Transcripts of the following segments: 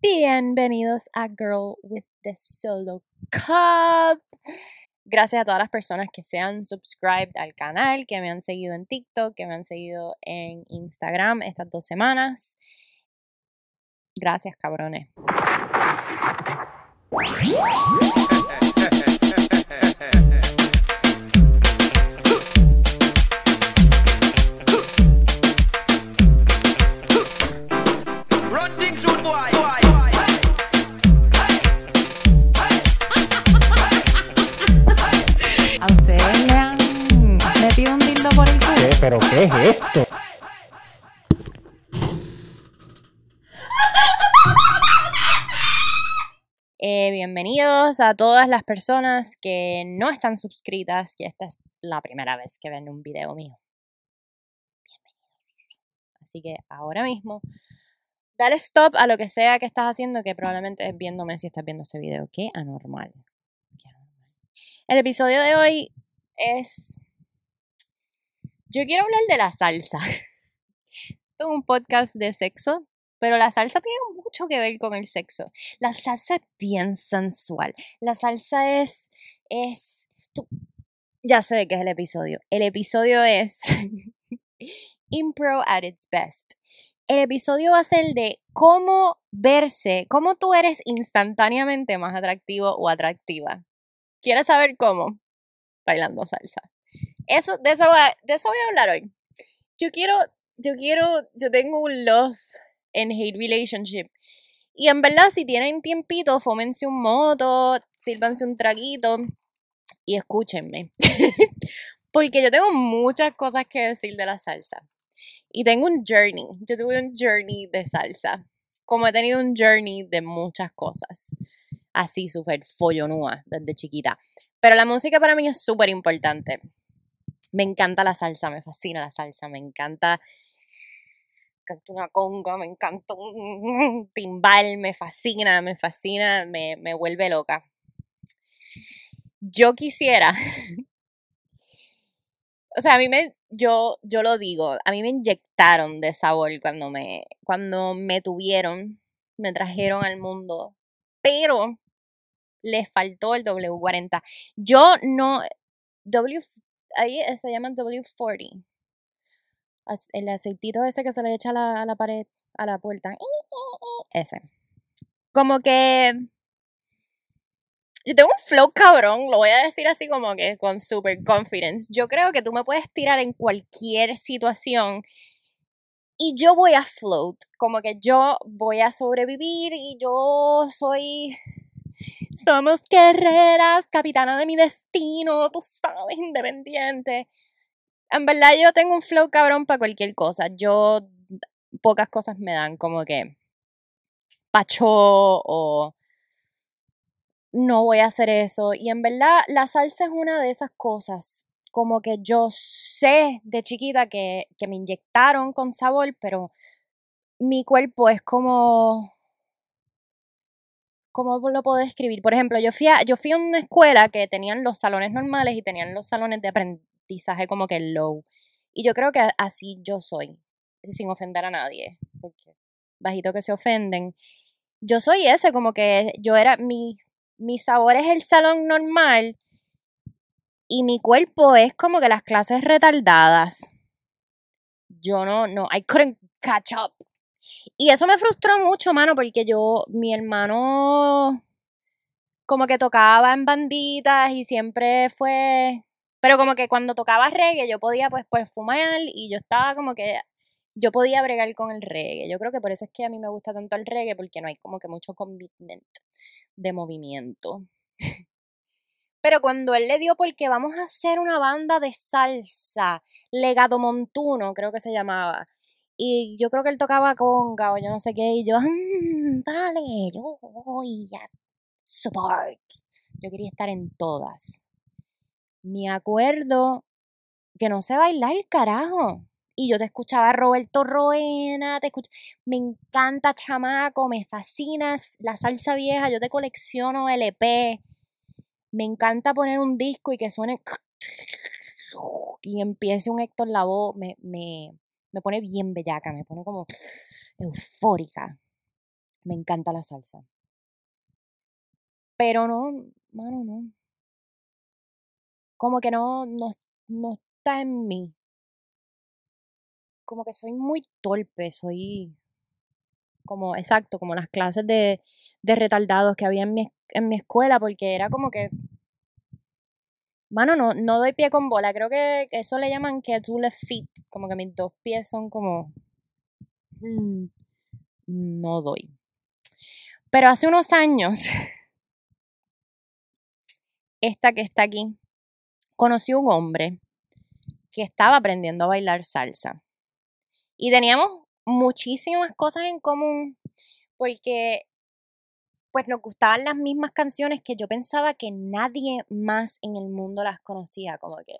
Bienvenidos a Girl with the Solo Cup. Gracias a todas las personas que se han subscribed al canal, que me han seguido en TikTok, que me han seguido en Instagram estas dos semanas. Gracias, cabrones. ¿Pero qué es esto? Eh, bienvenidos a todas las personas que no están suscritas, que esta es la primera vez que ven un video mío. Bienvenidos. Así que ahora mismo, dale stop a lo que sea que estás haciendo, que probablemente es viéndome si estás viendo este video. Qué anormal. Qué anormal. El episodio de hoy es... Yo quiero hablar de la salsa. Tengo un podcast de sexo, pero la salsa tiene mucho que ver con el sexo. La salsa es bien sensual. La salsa es. es. Ya sé de qué es el episodio. El episodio es. Impro at its best. El episodio va a ser de cómo verse, cómo tú eres instantáneamente más atractivo o atractiva. ¿Quieres saber cómo? Bailando salsa. Eso, de, eso va- de eso voy a hablar hoy. Yo quiero, yo quiero, yo tengo un love and hate relationship. Y en verdad, si tienen tiempito, fómense un moto, sírvanse un traguito y escúchenme. Porque yo tengo muchas cosas que decir de la salsa. Y tengo un journey. Yo tuve un journey de salsa. Como he tenido un journey de muchas cosas. Así, súper follonúa desde chiquita. Pero la música para mí es súper importante. Me encanta la salsa, me fascina la salsa, me encanta me encanta una conga, me encanta un timbal, me fascina, me fascina, me, me vuelve loca. Yo quisiera, o sea, a mí me, yo, yo lo digo, a mí me inyectaron de sabor cuando me, cuando me tuvieron, me trajeron al mundo, pero les faltó el W40. Yo no, W, ahí se llaman W40 as- el aceitito ese que se le echa a la, a la pared, a la puerta. Ese. Como que. Yo tengo un flow cabrón, lo voy a decir así como que con super confidence. Yo creo que tú me puedes tirar en cualquier situación y yo voy a float. Como que yo voy a sobrevivir y yo soy. Somos guerreras, capitana de mi destino, tú sabes, independiente. En verdad yo tengo un flow cabrón para cualquier cosa. Yo pocas cosas me dan como que pacho o no voy a hacer eso. Y en verdad la salsa es una de esas cosas. Como que yo sé de chiquita que, que me inyectaron con sabor, pero mi cuerpo es como... ¿Cómo lo puedo describir? Por ejemplo, yo fui, a, yo fui a una escuela que tenían los salones normales y tenían los salones de aprendizaje como que low. Y yo creo que así yo soy, sin ofender a nadie, porque bajito que se ofenden. Yo soy ese, como que yo era, mi, mi sabor es el salón normal y mi cuerpo es como que las clases retardadas. Yo no, no, I couldn't catch up. Y eso me frustró mucho, mano, porque yo, mi hermano, como que tocaba en banditas y siempre fue. Pero como que cuando tocaba reggae, yo podía pues, pues fumar y yo estaba como que. Yo podía bregar con el reggae. Yo creo que por eso es que a mí me gusta tanto el reggae, porque no hay como que mucho commitment de movimiento. Pero cuando él le dio porque vamos a hacer una banda de salsa, Legado Montuno, creo que se llamaba. Y yo creo que él tocaba conga o yo no sé qué. Y yo, "Mm, dale, yo voy a support. Yo quería estar en todas. Me acuerdo que no sé bailar, carajo. Y yo te escuchaba Roberto Roena, te escuch... me encanta chamaco, me fascinas la salsa vieja, yo te colecciono LP. Me encanta poner un disco y que suene y empiece un Héctor Lavoe, me, me pone bien bellaca, me pone como eufórica. Me encanta la salsa. Pero no, mano, no. Como que no, no, no está en mí. Como que soy muy torpe, soy como, exacto, como las clases de, de retardados que había en mi, en mi escuela, porque era como que Mano, no, no doy pie con bola. Creo que eso le llaman que tú le fit. Como que mis dos pies son como. mm, no doy. Pero hace unos años, esta que está aquí, conocí un hombre que estaba aprendiendo a bailar salsa. Y teníamos muchísimas cosas en común porque pues nos gustaban las mismas canciones que yo pensaba que nadie más en el mundo las conocía, como que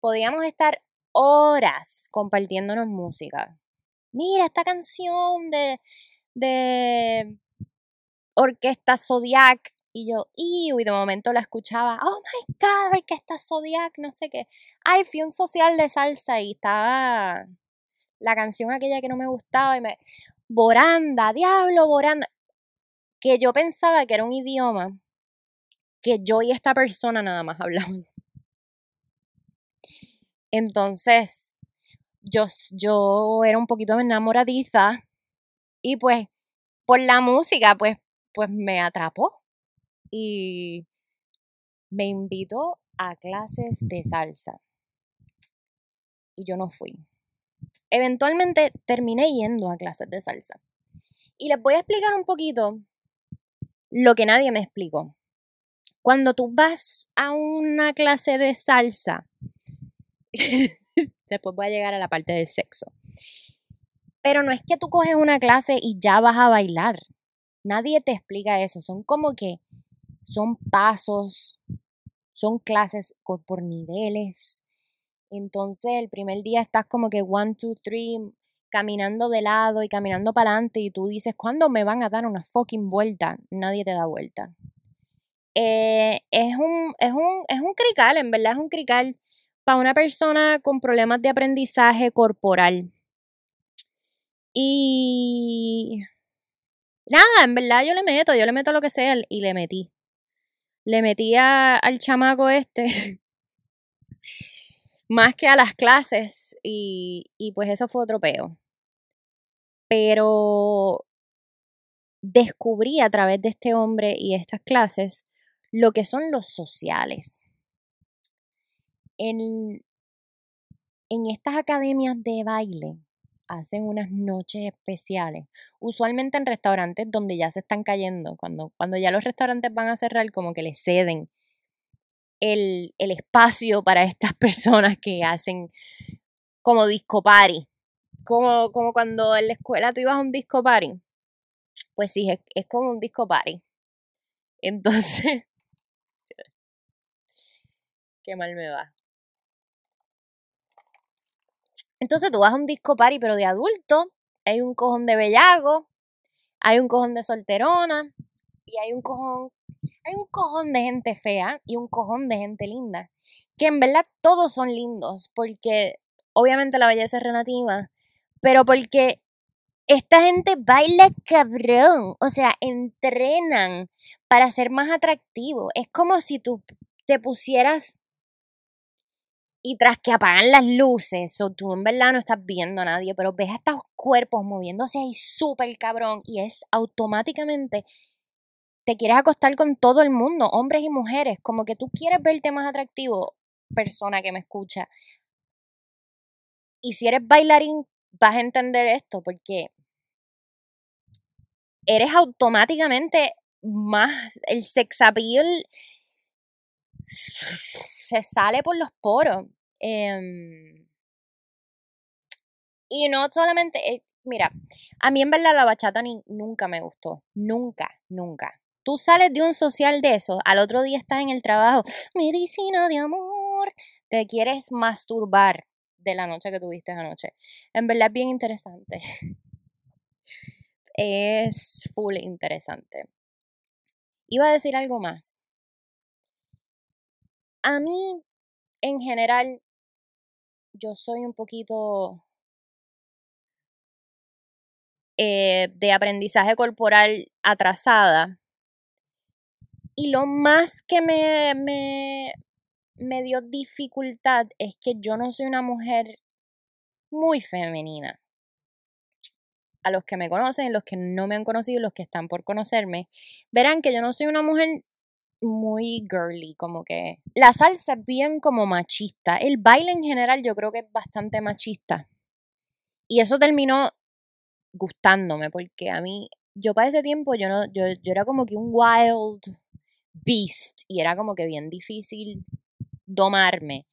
podíamos estar horas compartiéndonos música. Mira esta canción de de Orquesta Zodiac y yo, y de momento la escuchaba, oh my god, Orquesta Zodiac, no sé qué. Ay, fui un social de salsa y estaba la canción aquella que no me gustaba y me Boranda, diablo, Boranda que yo pensaba que era un idioma que yo y esta persona nada más hablaban. Entonces, yo, yo era un poquito enamoradiza y pues por la música, pues, pues me atrapó y me invitó a clases de salsa. Y yo no fui. Eventualmente terminé yendo a clases de salsa. Y les voy a explicar un poquito lo que nadie me explicó. Cuando tú vas a una clase de salsa, después voy a llegar a la parte del sexo, pero no es que tú coges una clase y ya vas a bailar. Nadie te explica eso. Son como que son pasos, son clases por niveles. Entonces el primer día estás como que one, two, three, caminando de lado y caminando para adelante y tú dices, ¿cuándo me van a dar una fucking vuelta? Nadie te da vuelta. Eh, es, un, es, un, es un crical, en verdad es un crical para una persona con problemas de aprendizaje corporal. Y nada, en verdad yo le meto, yo le meto lo que sea y le metí. Le metí al chamaco este más que a las clases y, y pues eso fue otro peo. Pero descubrí a través de este hombre y estas clases lo que son los sociales. En, en estas academias de baile hacen unas noches especiales, usualmente en restaurantes donde ya se están cayendo, cuando, cuando ya los restaurantes van a cerrar, como que le ceden el, el espacio para estas personas que hacen como disco party. Como, como cuando en la escuela tú ibas a un disco party. Pues sí, es, es como un disco party. Entonces, qué mal me va. Entonces tú vas a un disco party, pero de adulto, hay un cojón de bellago, hay un cojón de solterona, y hay un cojón hay un cojón de gente fea y un cojón de gente linda. Que en verdad todos son lindos, porque obviamente la belleza es relativa, pero porque esta gente baila cabrón, o sea, entrenan para ser más atractivo. Es como si tú te pusieras y tras que apagan las luces, o tú en verdad no estás viendo a nadie, pero ves a estos cuerpos moviéndose ahí súper cabrón y es automáticamente te quieres acostar con todo el mundo, hombres y mujeres, como que tú quieres verte más atractivo, persona que me escucha. Y si eres bailarín, vas a entender esto, porque eres automáticamente más, el sex appeal se sale por los poros. Em, y no solamente, eh, mira, a mí en verdad la bachata ni, nunca me gustó, nunca, nunca. Tú sales de un social de eso, al otro día estás en el trabajo, medicina de amor, te quieres masturbar de la noche que tuviste anoche. En verdad es bien interesante. Es full interesante. Iba a decir algo más. A mí, en general, yo soy un poquito eh, de aprendizaje corporal atrasada. Y lo más que me, me, me dio dificultad es que yo no soy una mujer muy femenina. A los que me conocen, los que no me han conocido, los que están por conocerme, verán que yo no soy una mujer muy girly, como que la salsa es bien como machista. El baile en general yo creo que es bastante machista. Y eso terminó gustándome, porque a mí, yo para ese tiempo, yo no, yo, yo era como que un wild beast, y era como que bien difícil domarme.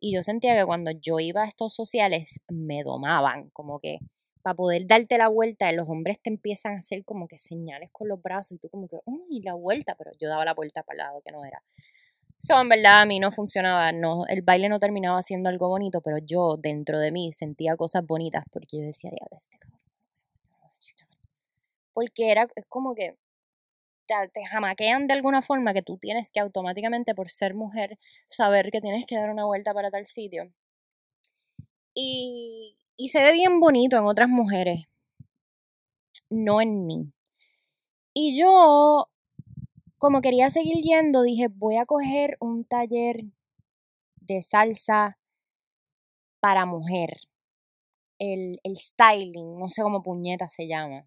Y yo sentía que cuando yo iba a estos sociales, me domaban, como que para poder darte la vuelta, los hombres te empiezan a hacer como que señales con los brazos y tú como que, uy, la vuelta, pero yo daba la vuelta para el lado que no era. Eso en verdad a mí no funcionaba, no, el baile no terminaba siendo algo bonito, pero yo dentro de mí sentía cosas bonitas porque yo decía, diablo, este cabrón. Porque era como que te, jamaquean de alguna forma que tú tienes que automáticamente por ser mujer saber que tienes que dar una vuelta para tal sitio. Y, y se ve bien bonito en otras mujeres, no en mí. Y yo, como quería seguir yendo, dije, voy a coger un taller de salsa para mujer. El, el styling, no sé cómo puñeta se llama.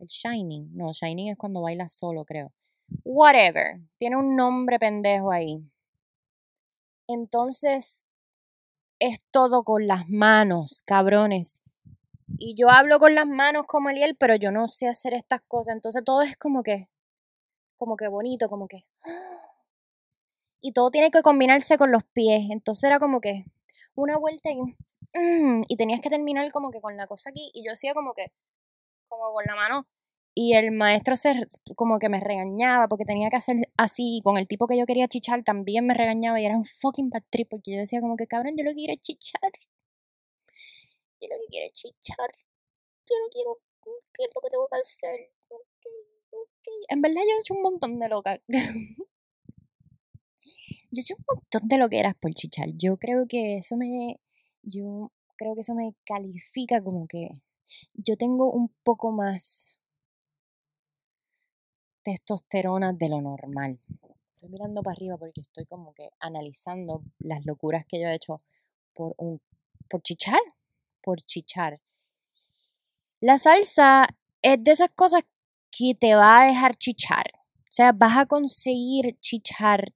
El shining, no, shining es cuando bailas solo, creo. Whatever, tiene un nombre pendejo ahí. Entonces, es todo con las manos, cabrones. Y yo hablo con las manos como Eliel, pero yo no sé hacer estas cosas. Entonces todo es como que, como que bonito, como que. Y todo tiene que combinarse con los pies. Entonces era como que una vuelta y, y tenías que terminar como que con la cosa aquí. Y yo hacía como que, como con la mano y el maestro se como que me regañaba porque tenía que hacer así y con el tipo que yo quería chichar también me regañaba y era un fucking bad porque yo decía como que cabrón yo lo quiero chichar yo lo que quiero chichar. Yo no quiero qué es lo que tengo que hacer okay, okay. en verdad yo he hecho un montón de locas yo hecho un montón de lo que eras por chichar. Yo creo que eso me yo creo que eso me califica como que yo tengo un poco más testosterona de lo normal. Estoy mirando para arriba porque estoy como que analizando las locuras que yo he hecho por un por chichar, por chichar. La salsa es de esas cosas que te va a dejar chichar. O sea, vas a conseguir chichar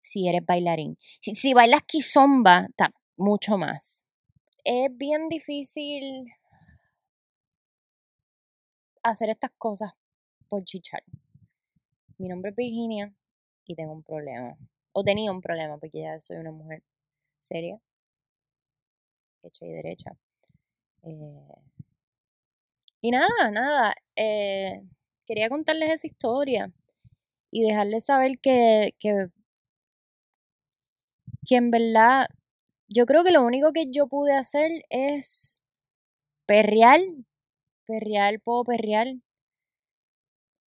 si eres bailarín. Si, bailas kizomba, está mucho más. Es bien difícil hacer estas cosas por chichar mi nombre es Virginia y tengo un problema. O tenía un problema porque ya soy una mujer seria, hecha y derecha. Eh, y nada, nada. Eh, quería contarles esa historia y dejarles saber que, que, que en verdad yo creo que lo único que yo pude hacer es perrear, perrear, puedo perrear,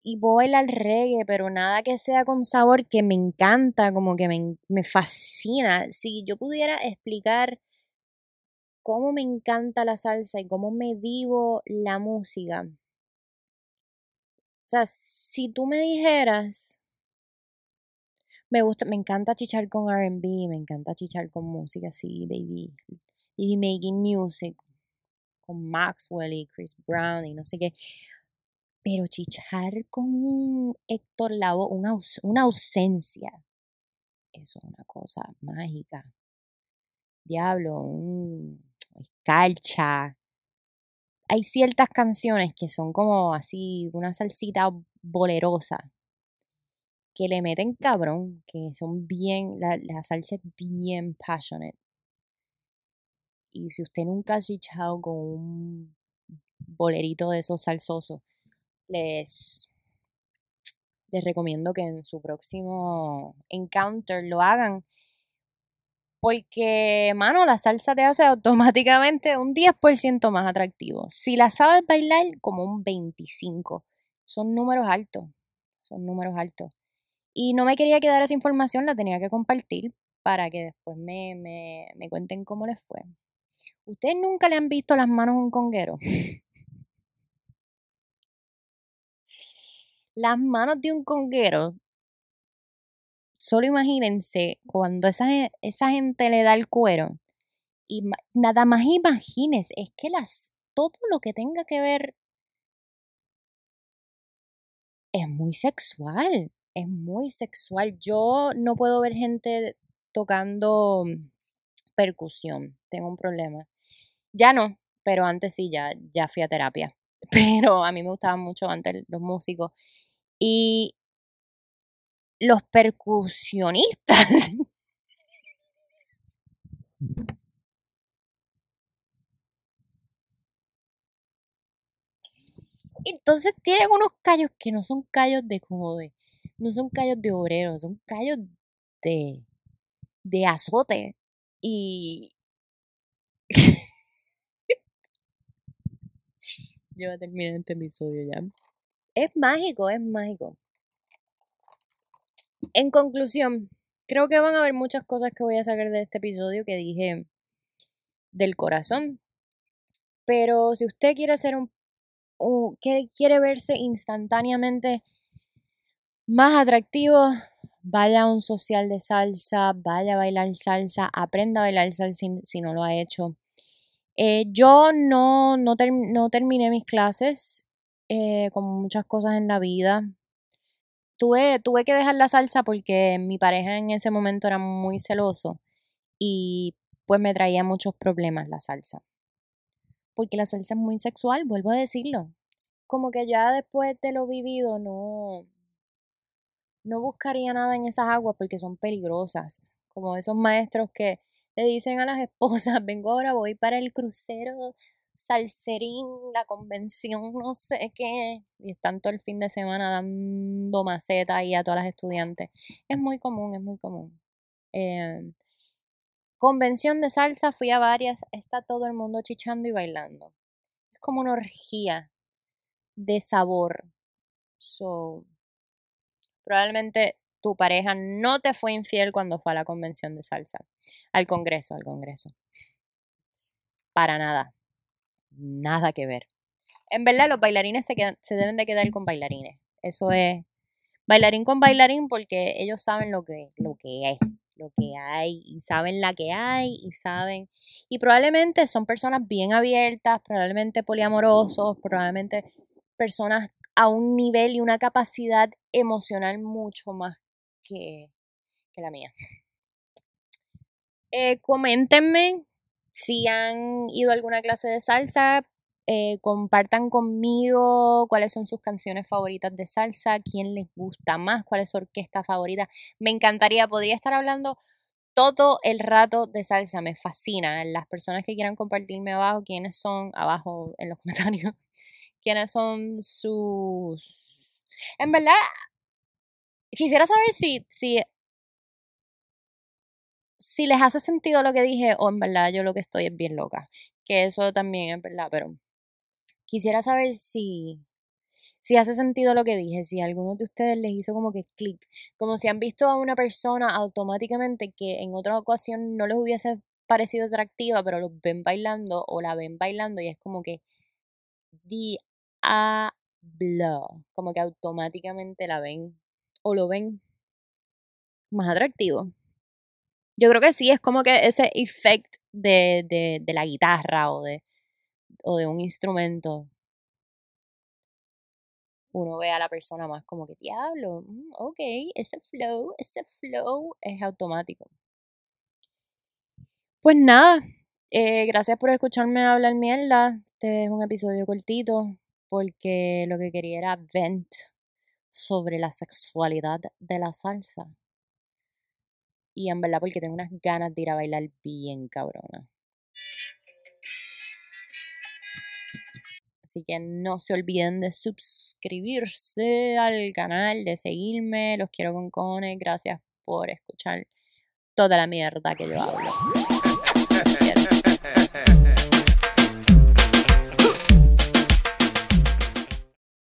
y voy al reggae, pero nada que sea con sabor que me encanta, como que me, me fascina. Si yo pudiera explicar cómo me encanta la salsa y cómo me vivo la música. O sea, si tú me dijeras, me gusta, me encanta chichar con RB, me encanta chichar con música así, baby. Y making music con Maxwell y Chris Brown y no sé qué. Pero chichar con Héctor Lavoe, una, una ausencia, eso es una cosa mágica. Diablo, un escarcha. Hay ciertas canciones que son como así, una salsita bolerosa, que le meten cabrón, que son bien, la, la salsa es bien passionate. Y si usted nunca ha chichado con un bolerito de esos salsosos, les, les recomiendo que en su próximo encounter lo hagan. Porque, mano, la salsa te hace automáticamente un 10% más atractivo. Si la sabes bailar, como un 25%. Son números altos. Son números altos. Y no me quería quedar esa información, la tenía que compartir para que después me, me, me cuenten cómo les fue. ¿Ustedes nunca le han visto las manos a un conguero? las manos de un conguero. Solo imagínense cuando esa, esa gente le da el cuero. Y nada más imagínense, es que las, todo lo que tenga que ver es muy sexual. Es muy sexual. Yo no puedo ver gente tocando percusión, tengo un problema. Ya no, pero antes sí, ya, ya fui a terapia. Pero a mí me gustaban mucho antes los músicos. Y los percusionistas. Entonces tienen unos callos que no son callos de como de, no son callos de obrero, son callos de, de azote. Y yo voy a terminar este episodio ya. Es mágico, es mágico. En conclusión, creo que van a haber muchas cosas que voy a sacar de este episodio que dije del corazón. Pero si usted quiere hacer un, que quiere verse instantáneamente más atractivo, vaya a un social de salsa, vaya a bailar salsa, aprenda a bailar salsa si, no lo ha hecho. Eh, yo no, no, terminé mis clases, eh, como muchas cosas en la vida. Tuve, tuve que dejar la salsa porque mi pareja en ese momento era muy celoso y pues me traía muchos problemas la salsa. Porque la salsa es muy sexual, vuelvo a decirlo. Como que ya después de lo vivido no, no buscaría nada en esas aguas porque son peligrosas. Como esos maestros que le dicen a las esposas, vengo ahora, voy para el crucero salserín, la convención, no sé qué, y están todo el fin de semana dando maceta ahí a todas las estudiantes. Es muy común, es muy común. Em, convención de salsa, fui a varias, está todo el mundo chichando y bailando. Es como una orgía de sabor. So, probablemente tu pareja no te fue infiel cuando fue a la convención de salsa, al congreso, al congreso. Para nada. Nada que ver. En verdad, los bailarines se, se deben de quedar con bailarines. Eso es bailarín con bailarín porque ellos saben lo que, lo que es, lo que hay, y saben la que hay, y saben. Y probablemente son personas bien abiertas, probablemente poliamorosos, probablemente personas a un nivel y una capacidad emocional mucho más que, la mía. Eh, coméntenme si han ido a alguna clase de salsa, eh, compartan conmigo cuáles son sus canciones favoritas de salsa, quién les gusta más, cuál es su orquesta favorita. Me encantaría, podría estar hablando todo el rato de salsa, me fascina. Las personas que quieran compartirme abajo, quiénes son, abajo en los comentarios, quiénes son sus... En verdad, quisiera saber si, si si les hace sentido lo que dije o en verdad yo lo que estoy es bien loca. Que eso también es verdad, pero quisiera saber si, si hace sentido lo que dije, si a alguno de ustedes les hizo como que clic, como si han visto a una persona automáticamente que en otra ocasión no les hubiese parecido atractiva, pero los ven bailando o la ven bailando y es como que diablo, como que automáticamente la ven o lo ven más atractivo. Yo creo que sí, es como que ese efecto de, de, de la guitarra o de, o de un instrumento. Uno ve a la persona más como que diablo, mm, ok, ese flow, ese flow es automático. Pues nada, eh, gracias por escucharme hablar mierda. Este es un episodio cortito porque lo que quería era vent sobre la sexualidad de la salsa. Y en verdad porque tengo unas ganas de ir a bailar bien cabrona. Así que no se olviden de suscribirse al canal, de seguirme. Los quiero con cojones. Gracias por escuchar toda la mierda que yo hablo.